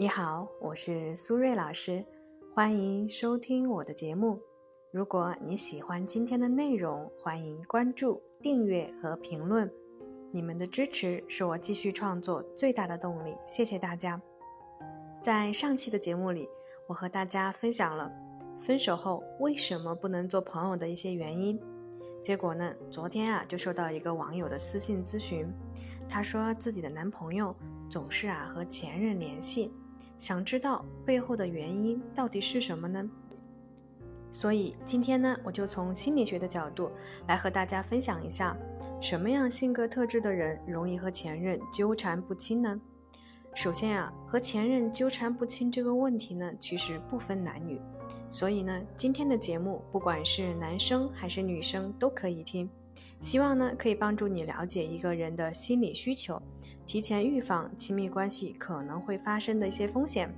你好，我是苏瑞老师，欢迎收听我的节目。如果你喜欢今天的内容，欢迎关注、订阅和评论。你们的支持是我继续创作最大的动力，谢谢大家。在上期的节目里，我和大家分享了分手后为什么不能做朋友的一些原因。结果呢，昨天啊就收到一个网友的私信咨询，她说自己的男朋友总是啊和前任联系。想知道背后的原因到底是什么呢？所以今天呢，我就从心理学的角度来和大家分享一下，什么样性格特质的人容易和前任纠缠不清呢？首先啊，和前任纠缠不清这个问题呢，其实不分男女，所以呢，今天的节目不管是男生还是女生都可以听，希望呢可以帮助你了解一个人的心理需求。提前预防亲密关系可能会发生的一些风险。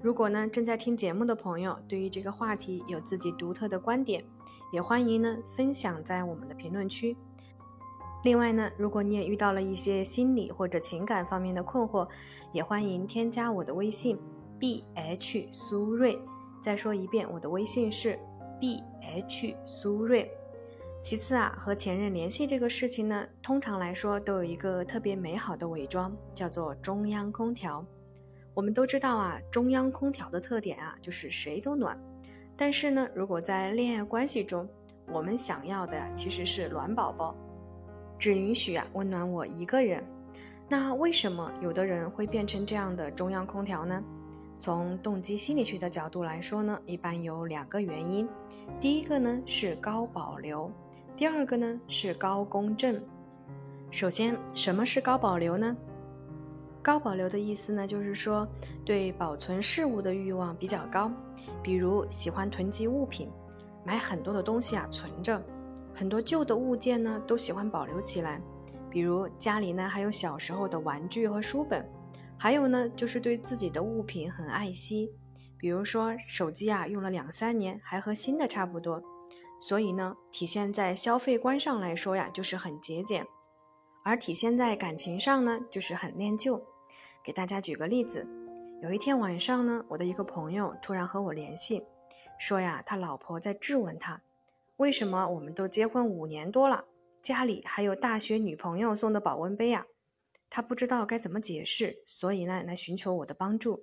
如果呢正在听节目的朋友对于这个话题有自己独特的观点，也欢迎呢分享在我们的评论区。另外呢，如果你也遇到了一些心理或者情感方面的困惑，也欢迎添加我的微信 b h 苏瑞。再说一遍，我的微信是 b h 苏瑞。其次啊，和前任联系这个事情呢，通常来说都有一个特别美好的伪装，叫做中央空调。我们都知道啊，中央空调的特点啊，就是谁都暖。但是呢，如果在恋爱关系中，我们想要的其实是暖宝宝，只允许啊温暖我一个人。那为什么有的人会变成这样的中央空调呢？从动机心理学的角度来说呢，一般有两个原因。第一个呢是高保留。第二个呢是高公正。首先，什么是高保留呢？高保留的意思呢，就是说对保存事物的欲望比较高，比如喜欢囤积物品，买很多的东西啊存着，很多旧的物件呢都喜欢保留起来，比如家里呢还有小时候的玩具和书本，还有呢就是对自己的物品很爱惜，比如说手机啊用了两三年还和新的差不多。所以呢，体现在消费观上来说呀，就是很节俭；而体现在感情上呢，就是很恋旧。给大家举个例子，有一天晚上呢，我的一个朋友突然和我联系，说呀，他老婆在质问他，为什么我们都结婚五年多了，家里还有大学女朋友送的保温杯呀？他不知道该怎么解释，所以呢，来寻求我的帮助。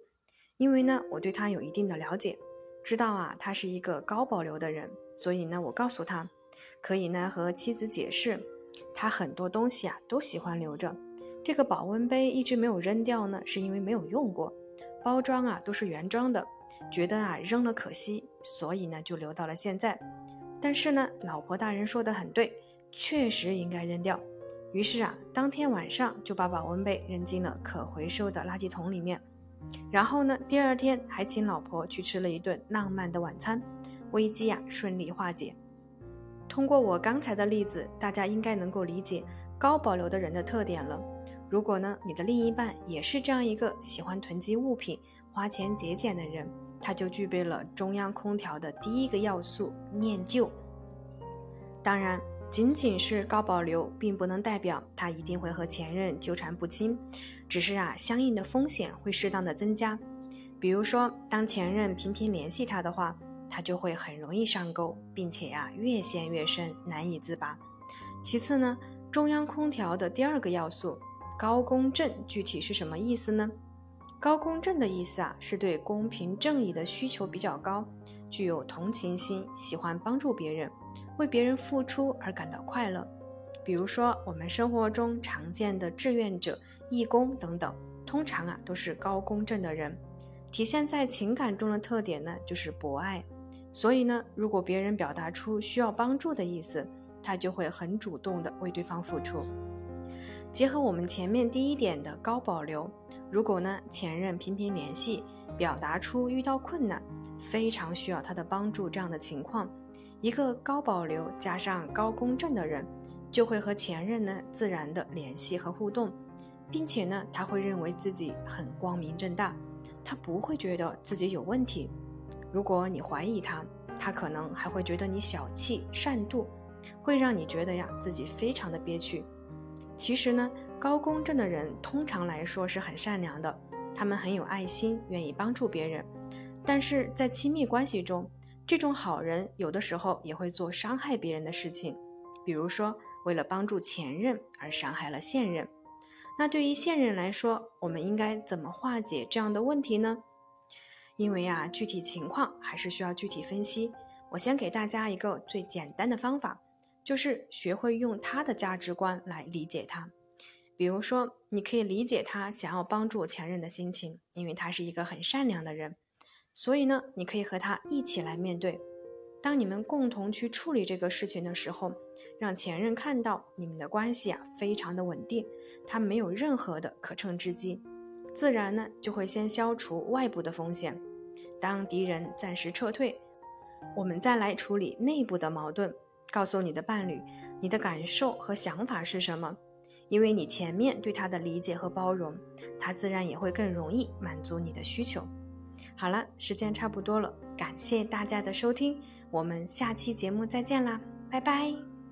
因为呢，我对他有一定的了解，知道啊，他是一个高保留的人。所以呢，我告诉他，可以呢和妻子解释，他很多东西啊都喜欢留着。这个保温杯一直没有扔掉呢，是因为没有用过，包装啊都是原装的，觉得啊扔了可惜，所以呢就留到了现在。但是呢，老婆大人说的很对，确实应该扔掉。于是啊，当天晚上就把保温杯扔进了可回收的垃圾桶里面。然后呢，第二天还请老婆去吃了一顿浪漫的晚餐。危机啊顺利化解。通过我刚才的例子，大家应该能够理解高保留的人的特点了。如果呢你的另一半也是这样一个喜欢囤积物品、花钱节俭的人，他就具备了中央空调的第一个要素——念旧。当然，仅仅是高保留，并不能代表他一定会和前任纠缠不清，只是啊相应的风险会适当的增加。比如说，当前任频频联系他的话。他就会很容易上钩，并且呀越陷越深，难以自拔。其次呢，中央空调的第二个要素高公正，具体是什么意思呢？高公正的意思啊，是对公平正义的需求比较高，具有同情心，喜欢帮助别人，为别人付出而感到快乐。比如说我们生活中常见的志愿者、义工等等，通常啊都是高公正的人。体现在情感中的特点呢，就是博爱。所以呢，如果别人表达出需要帮助的意思，他就会很主动的为对方付出。结合我们前面第一点的高保留，如果呢前任频频联系，表达出遇到困难，非常需要他的帮助这样的情况，一个高保留加上高公正的人，就会和前任呢自然的联系和互动，并且呢他会认为自己很光明正大，他不会觉得自己有问题。如果你怀疑他，他可能还会觉得你小气、善妒，会让你觉得呀自己非常的憋屈。其实呢，高公正的人通常来说是很善良的，他们很有爱心，愿意帮助别人。但是在亲密关系中，这种好人有的时候也会做伤害别人的事情，比如说为了帮助前任而伤害了现任。那对于现任来说，我们应该怎么化解这样的问题呢？因为啊，具体情况还是需要具体分析。我先给大家一个最简单的方法，就是学会用他的价值观来理解他。比如说，你可以理解他想要帮助前任的心情，因为他是一个很善良的人。所以呢，你可以和他一起来面对。当你们共同去处理这个事情的时候，让前任看到你们的关系啊非常的稳定，他没有任何的可乘之机，自然呢就会先消除外部的风险。当敌人暂时撤退，我们再来处理内部的矛盾。告诉你的伴侣，你的感受和想法是什么。因为你前面对他的理解和包容，他自然也会更容易满足你的需求。好了，时间差不多了，感谢大家的收听，我们下期节目再见啦，拜拜。